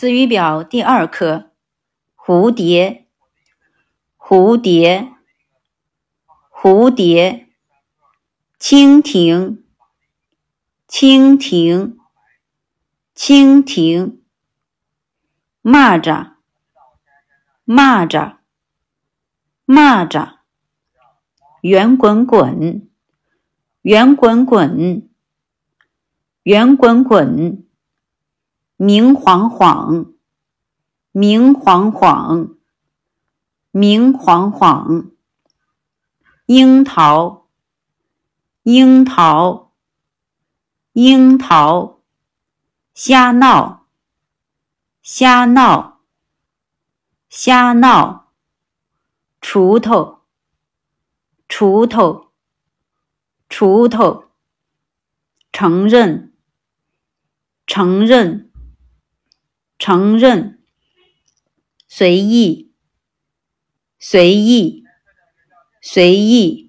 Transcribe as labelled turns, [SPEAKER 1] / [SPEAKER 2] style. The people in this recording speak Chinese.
[SPEAKER 1] 词语表第二课：蝴蝶，蝴蝶，蝴蝶；蜻蜓，蜻蜓，蜻蜓；蚂蚱，蚂蚱，蚂蚱；圆滚滚，圆滚滚，圆滚滚。明晃晃，明晃晃，明晃晃。樱桃，樱桃，樱桃。瞎闹，瞎闹，瞎闹。锄头，锄头，锄头。承认，承认。承认，随意，随意，随意。